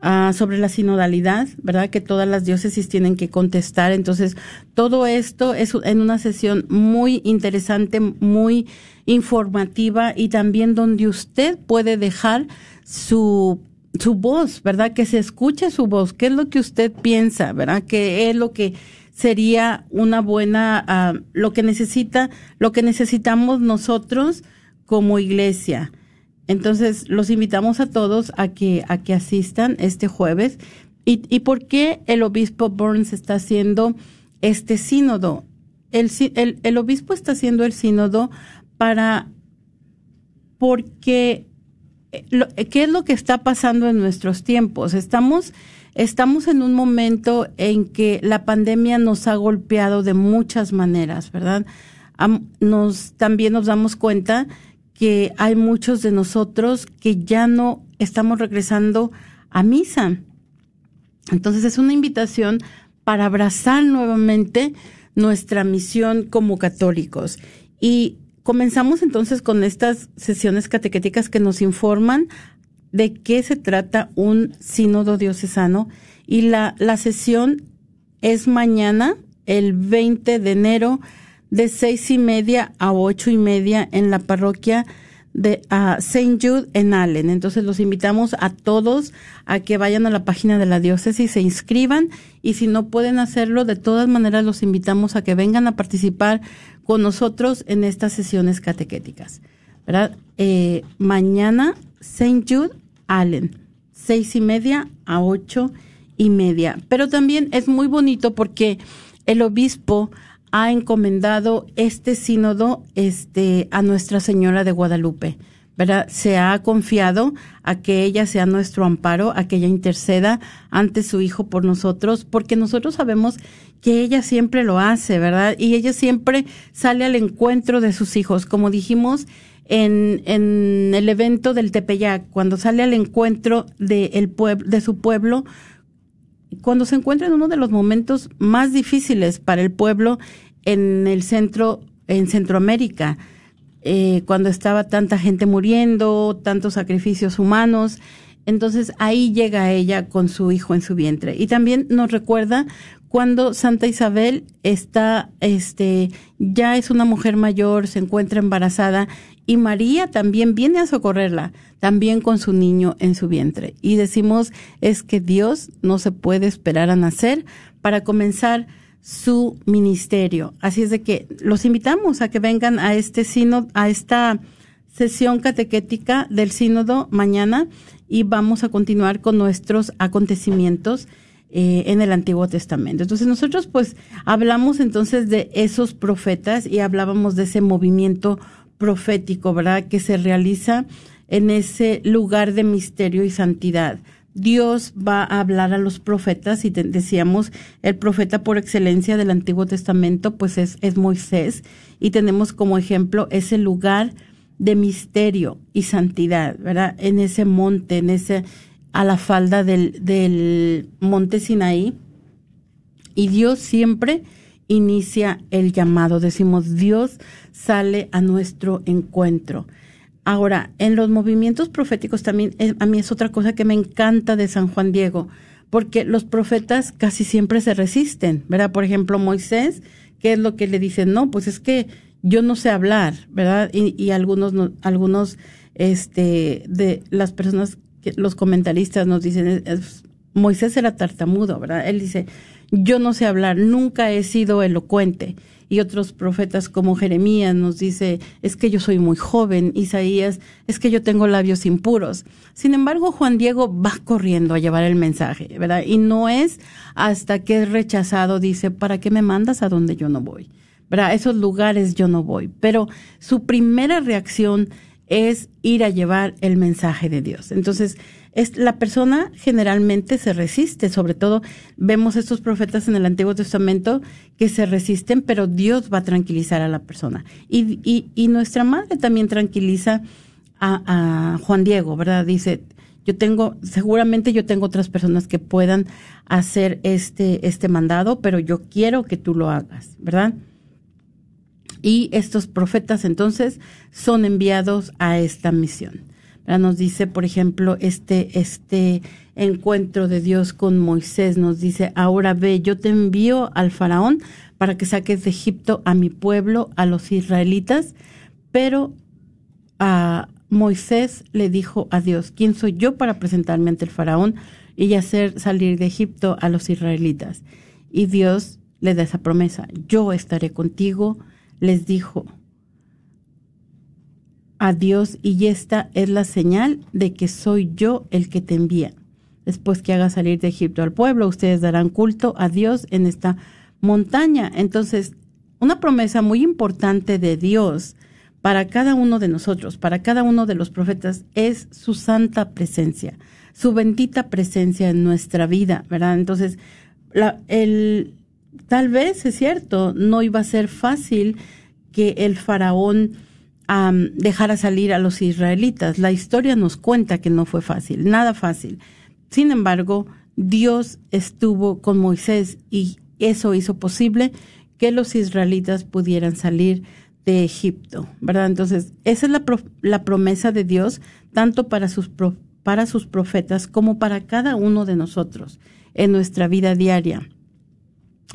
ah, sobre la sinodalidad, ¿verdad? Que todas las diócesis tienen que contestar. Entonces, todo esto es en una sesión muy interesante, muy informativa y también donde usted puede dejar su su voz, ¿verdad? Que se escuche su voz. ¿Qué es lo que usted piensa, verdad? ¿Qué es lo que sería una buena, ah, lo que necesita, lo que necesitamos nosotros como iglesia. Entonces, los invitamos a todos a que, a que asistan este jueves. ¿Y, y por qué el obispo Burns está haciendo este sínodo? El, el, el obispo está haciendo el sínodo para, porque, eh, ¿qué es lo que está pasando en nuestros tiempos? Estamos Estamos en un momento en que la pandemia nos ha golpeado de muchas maneras, ¿verdad? Nos, también nos damos cuenta que hay muchos de nosotros que ya no estamos regresando a misa. Entonces es una invitación para abrazar nuevamente nuestra misión como católicos. Y comenzamos entonces con estas sesiones catequéticas que nos informan de qué se trata un sínodo diocesano y la, la sesión es mañana, el 20 de enero, de seis y media a ocho y media en la parroquia de Saint Jude en Allen. Entonces los invitamos a todos a que vayan a la página de la diócesis, se inscriban y si no pueden hacerlo, de todas maneras los invitamos a que vengan a participar con nosotros en estas sesiones catequéticas. ¿Verdad? Eh, mañana St. Jude, Allen, seis y media a ocho y media. Pero también es muy bonito porque el obispo ha encomendado este sínodo este, a Nuestra Señora de Guadalupe. ¿verdad? Se ha confiado a que ella sea nuestro amparo, a que ella interceda ante su Hijo por nosotros, porque nosotros sabemos que ella siempre lo hace, ¿verdad? Y ella siempre sale al encuentro de sus hijos, como dijimos en, en el evento del Tepeyac, cuando sale al encuentro de, el de su pueblo, cuando se encuentra en uno de los momentos más difíciles para el pueblo en el centro, en Centroamérica, eh, cuando estaba tanta gente muriendo, tantos sacrificios humanos. Entonces ahí llega ella con su hijo en su vientre. Y también nos recuerda cuando Santa Isabel está, este, ya es una mujer mayor, se encuentra embarazada y María también viene a socorrerla, también con su niño en su vientre. Y decimos es que Dios no se puede esperar a nacer para comenzar su ministerio. Así es de que los invitamos a que vengan a este sínodo, a esta sesión catequética del sínodo mañana y vamos a continuar con nuestros acontecimientos eh, en el Antiguo Testamento. Entonces nosotros pues hablamos entonces de esos profetas y hablábamos de ese movimiento profético, ¿verdad? Que se realiza en ese lugar de misterio y santidad. Dios va a hablar a los profetas y decíamos el profeta por excelencia del Antiguo Testamento pues es, es Moisés y tenemos como ejemplo ese lugar de misterio y santidad, ¿verdad? En ese monte, en ese, a la falda del, del monte Sinaí. Y Dios siempre inicia el llamado. Decimos, Dios sale a nuestro encuentro. Ahora, en los movimientos proféticos también, eh, a mí es otra cosa que me encanta de San Juan Diego, porque los profetas casi siempre se resisten, ¿verdad? Por ejemplo, Moisés, ¿qué es lo que le dicen? No, pues es que yo no sé hablar, ¿verdad? Y, algunos, algunos, este, de las personas, los comentaristas nos dicen, Moisés era tartamudo, ¿verdad? Él dice, yo no sé hablar, nunca he sido elocuente y otros profetas como Jeremías nos dice, es que yo soy muy joven, Isaías, es que yo tengo labios impuros. Sin embargo, Juan Diego va corriendo a llevar el mensaje, ¿verdad? Y no es hasta que es rechazado, dice, ¿para qué me mandas a donde yo no voy? ¿Verdad? esos lugares yo no voy. Pero su primera reacción es ir a llevar el mensaje de Dios. Entonces, es, la persona generalmente se resiste, sobre todo vemos estos profetas en el Antiguo Testamento que se resisten, pero Dios va a tranquilizar a la persona. Y, y, y nuestra madre también tranquiliza a, a Juan Diego, ¿verdad? Dice, yo tengo, seguramente yo tengo otras personas que puedan hacer este, este mandado, pero yo quiero que tú lo hagas, ¿verdad? Y estos profetas entonces son enviados a esta misión. Nos dice, por ejemplo, este, este encuentro de Dios con Moisés, nos dice, ahora ve, yo te envío al faraón para que saques de Egipto a mi pueblo, a los israelitas, pero a Moisés le dijo a Dios, ¿quién soy yo para presentarme ante el faraón y hacer salir de Egipto a los israelitas? Y Dios le da esa promesa, yo estaré contigo, les dijo, a Dios y esta es la señal de que soy yo el que te envía. Después que haga salir de Egipto al pueblo, ustedes darán culto a Dios en esta montaña. Entonces, una promesa muy importante de Dios para cada uno de nosotros, para cada uno de los profetas, es su santa presencia, su bendita presencia en nuestra vida, ¿verdad? Entonces, el, tal vez es cierto, no iba a ser fácil que el faraón a dejar a salir a los israelitas. La historia nos cuenta que no fue fácil, nada fácil. Sin embargo, Dios estuvo con Moisés y eso hizo posible que los israelitas pudieran salir de Egipto, ¿verdad? Entonces, esa es la, la promesa de Dios, tanto para sus, para sus profetas como para cada uno de nosotros en nuestra vida diaria.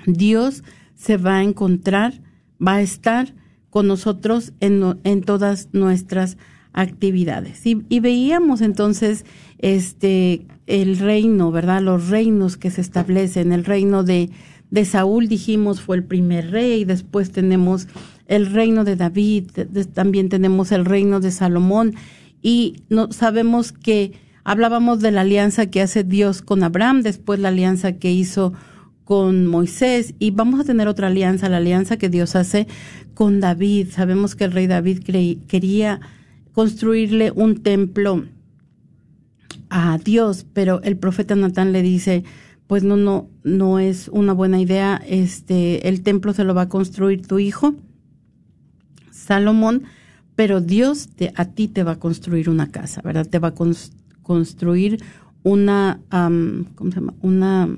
Dios se va a encontrar, va a estar con nosotros en, todas nuestras actividades. Y, y, veíamos entonces este el reino, ¿verdad? Los reinos que se establecen. El reino de, de Saúl, dijimos, fue el primer rey. Después tenemos el reino de David. también tenemos el reino de Salomón. Y no, sabemos que hablábamos de la alianza que hace Dios con Abraham, después la alianza que hizo con Moisés y vamos a tener otra alianza, la alianza que Dios hace con David. Sabemos que el rey David quería construirle un templo a Dios, pero el profeta Natán le dice, pues no, no, no es una buena idea, este, el templo se lo va a construir tu hijo, Salomón, pero Dios te, a ti te va a construir una casa, ¿verdad? Te va a construir una, ¿cómo se llama? Una,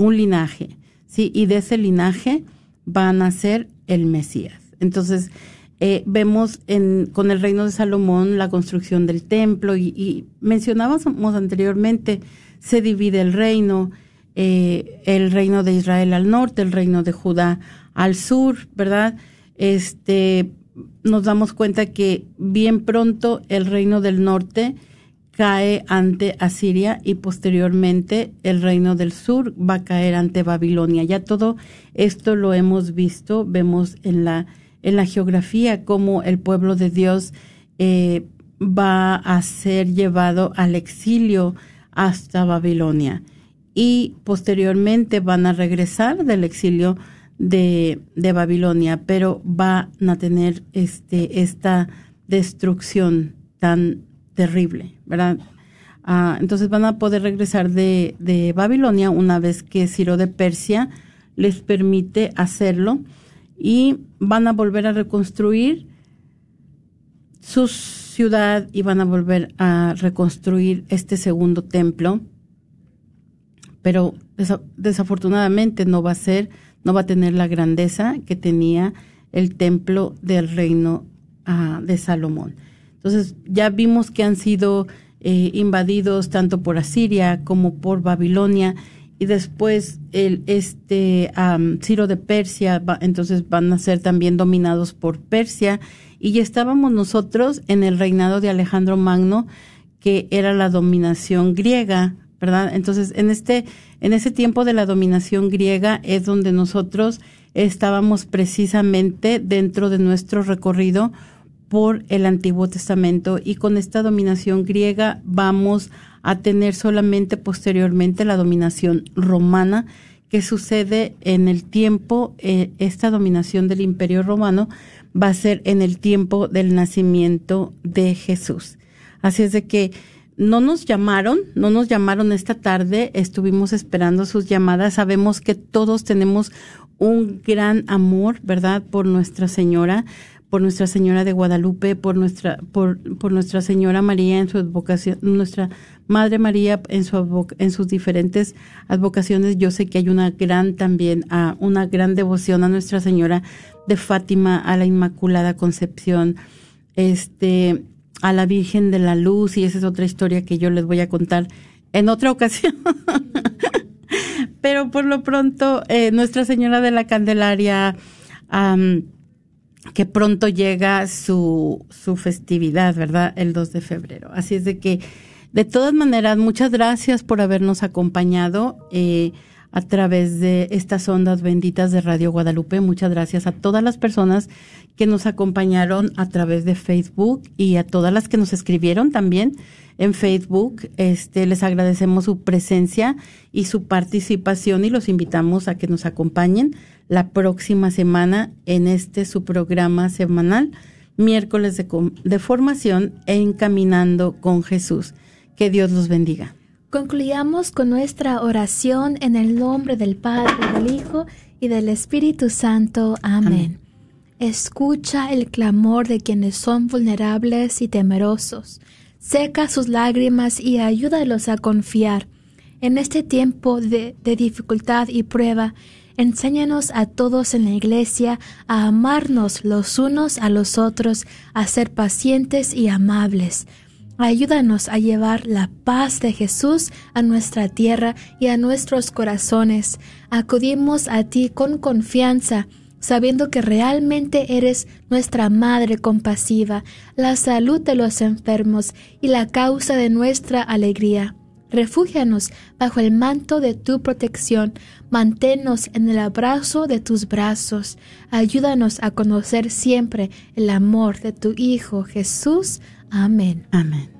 un linaje, ¿sí? Y de ese linaje va a nacer el Mesías. Entonces, eh, vemos en, con el reino de Salomón la construcción del templo y, mencionábamos anteriormente, se divide el reino, eh, el reino de Israel al norte, el reino de Judá al sur, ¿verdad? Este, nos damos cuenta que bien pronto el reino del norte cae ante Asiria y posteriormente el reino del sur va a caer ante Babilonia. Ya todo esto lo hemos visto, vemos en la, en la geografía cómo el pueblo de Dios eh, va a ser llevado al exilio hasta Babilonia y posteriormente van a regresar del exilio de, de Babilonia, pero van a tener este, esta destrucción tan terrible, ¿verdad? Ah, entonces van a poder regresar de, Babilonia una vez que Ciro de Persia les permite hacerlo y van a volver a reconstruir su ciudad y van a volver a reconstruir este segundo templo, pero desafortunadamente no va a ser, no va a tener la grandeza que tenía el templo del reino ah, de Salomón. Entonces ya vimos que han sido eh, invadidos tanto por Asiria como por Babilonia y después el este Ciro de Persia, entonces van a ser también dominados por Persia y estábamos nosotros en el reinado de Alejandro Magno que era la dominación griega, ¿verdad? Entonces en este en ese tiempo de la dominación griega es donde nosotros estábamos precisamente dentro de nuestro recorrido por el Antiguo Testamento y con esta dominación griega vamos a tener solamente posteriormente la dominación romana que sucede en el tiempo, eh, esta dominación del imperio romano va a ser en el tiempo del nacimiento de Jesús. Así es de que no nos llamaron, no nos llamaron esta tarde, estuvimos esperando sus llamadas, sabemos que todos tenemos un gran amor, ¿verdad?, por Nuestra Señora, por Nuestra Señora de Guadalupe, por nuestra, por, por Nuestra Señora María en su advocación, nuestra Madre María en su en sus diferentes advocaciones. Yo sé que hay una gran también, a una gran devoción a Nuestra Señora de Fátima, a la Inmaculada Concepción, este, a la Virgen de la Luz, y esa es otra historia que yo les voy a contar en otra ocasión. Pero por lo pronto, eh, Nuestra Señora de la Candelaria, que pronto llega su, su festividad, ¿verdad? El 2 de febrero. Así es de que, de todas maneras, muchas gracias por habernos acompañado eh, a través de estas ondas benditas de Radio Guadalupe. Muchas gracias a todas las personas que nos acompañaron a través de Facebook y a todas las que nos escribieron también en Facebook. Este, les agradecemos su presencia y su participación y los invitamos a que nos acompañen la próxima semana en este su programa semanal, miércoles de, de formación e encaminando con Jesús. Que Dios los bendiga. Concluyamos con nuestra oración en el nombre del Padre, del Hijo y del Espíritu Santo. Amén. Escucha el clamor de quienes son vulnerables y temerosos. Seca sus lágrimas y ayúdalos a confiar. En este tiempo de, de dificultad y prueba, Enséñanos a todos en la iglesia a amarnos los unos a los otros, a ser pacientes y amables. Ayúdanos a llevar la paz de Jesús a nuestra tierra y a nuestros corazones. Acudimos a ti con confianza, sabiendo que realmente eres nuestra Madre compasiva, la salud de los enfermos y la causa de nuestra alegría. Refúgianos bajo el manto de tu protección, manténnos en el abrazo de tus brazos, ayúdanos a conocer siempre el amor de tu Hijo Jesús. Amén. Amén.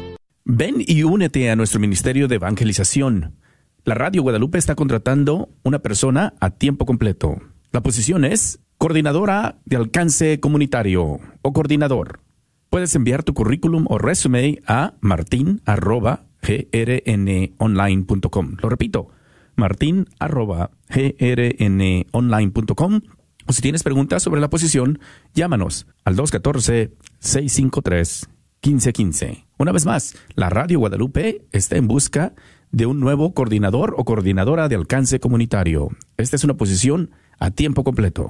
Ven y únete a nuestro ministerio de evangelización. La Radio Guadalupe está contratando una persona a tiempo completo. La posición es coordinadora de alcance comunitario o coordinador. Puedes enviar tu currículum o resume a martin.grnonline.com. Lo repito, martin.grnonline.com. O si tienes preguntas sobre la posición, llámanos al 214-653-1515. Una vez más, la Radio Guadalupe está en busca de un nuevo coordinador o coordinadora de alcance comunitario. Esta es una posición a tiempo completo.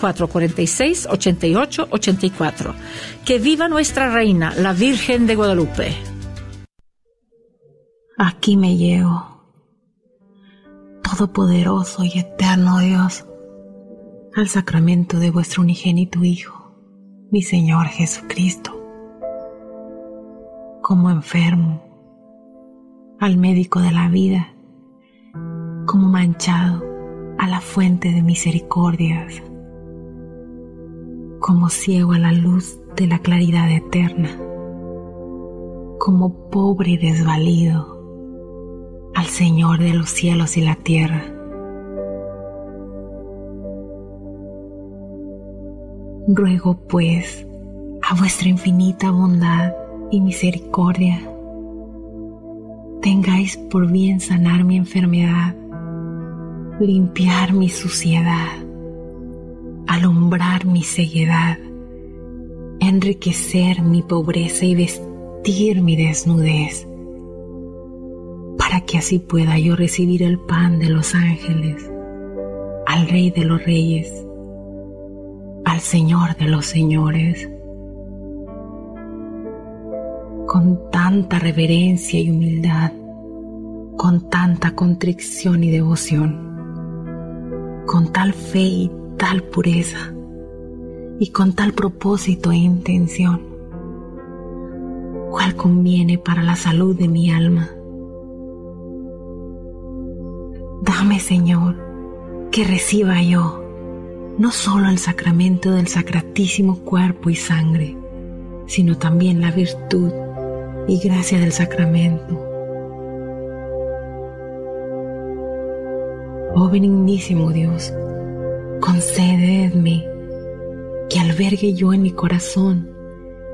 446-8884. Que viva nuestra reina, la Virgen de Guadalupe. Aquí me llevo, Todopoderoso y eterno Dios, al sacramento de vuestro unigénito Hijo, mi Señor Jesucristo. Como enfermo, al médico de la vida, como manchado a la fuente de misericordias como ciego a la luz de la claridad eterna, como pobre y desvalido al Señor de los cielos y la tierra. Ruego pues a vuestra infinita bondad y misericordia, tengáis por bien sanar mi enfermedad, limpiar mi suciedad alumbrar mi ceguedad, enriquecer mi pobreza y vestir mi desnudez, para que así pueda yo recibir el pan de los ángeles, al Rey de los Reyes, al Señor de los Señores. Con tanta reverencia y humildad, con tanta contrición y devoción, con tal fe y tal pureza y con tal propósito e intención, cual conviene para la salud de mi alma. Dame, Señor, que reciba yo no solo el sacramento del sacratísimo cuerpo y sangre, sino también la virtud y gracia del sacramento. Oh benignísimo Dios, concededme que albergue yo en mi corazón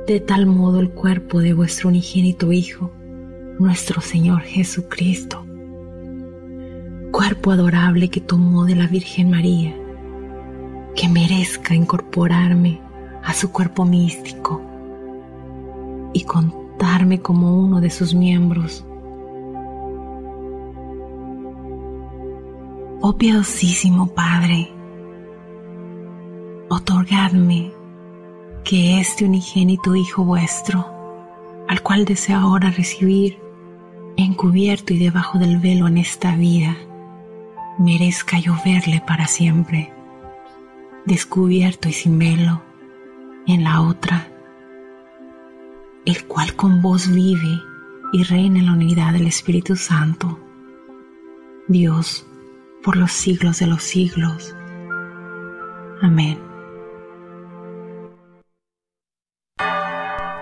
de tal modo el cuerpo de vuestro unigénito Hijo, nuestro Señor Jesucristo, cuerpo adorable que tomó de la Virgen María, que merezca incorporarme a su cuerpo místico y contarme como uno de sus miembros. Oh piadosísimo Padre, otorgadme que este unigénito Hijo vuestro, al cual deseo ahora recibir, encubierto y debajo del velo en esta vida, merezca yo verle para siempre, descubierto y sin velo en la otra, el cual con vos vive y reina en la unidad del Espíritu Santo, Dios por los siglos de los siglos. Amén.